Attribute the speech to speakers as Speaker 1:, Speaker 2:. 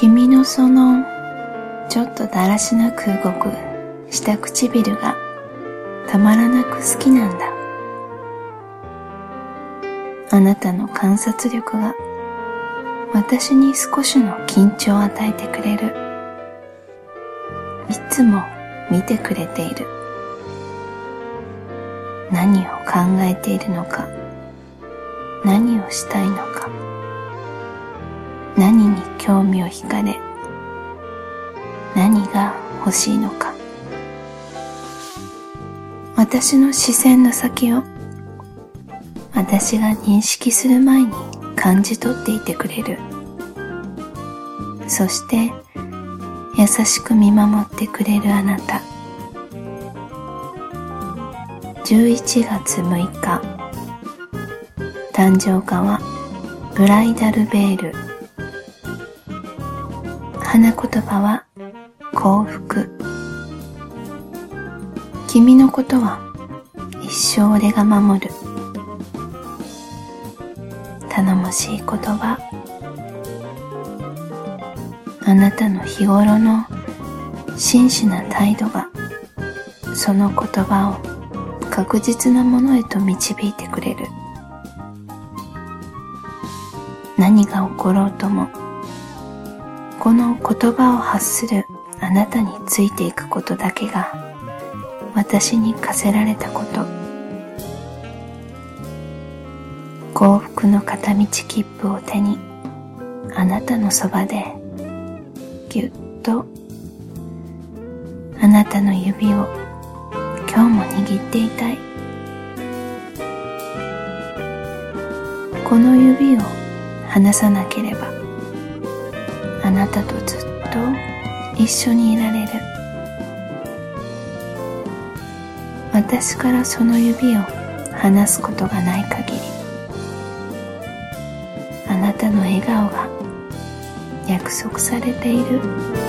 Speaker 1: 君のそのちょっとだらしなく動く下唇がたまらなく好きなんだ。あなたの観察力が私に少しの緊張を与えてくれる。いつも見てくれている。何を考えているのか、何をしたいのか、何に興味を惹かれ、何が欲しいのか。私の視線の先を私が認識する前に感じ取っていてくれる。そして優しく見守ってくれるあなた。11月6日誕生花はブライダルベール花言葉は幸福。君のことは一生俺が守る。頼もしい言葉。あなたの日頃の真摯な態度がその言葉を確実なものへと導いてくれる。何が起ころうともこの言葉を発するあなたについていくことだけが私に課せられたこと。幸福の片道切符を手にあなたのそばでぎゅっとあなたの指を今日も握っていたい。この指を離さなければあなたとずっと一緒にいられる。私からその指を離すことがない限りあなたの笑顔が約束されている。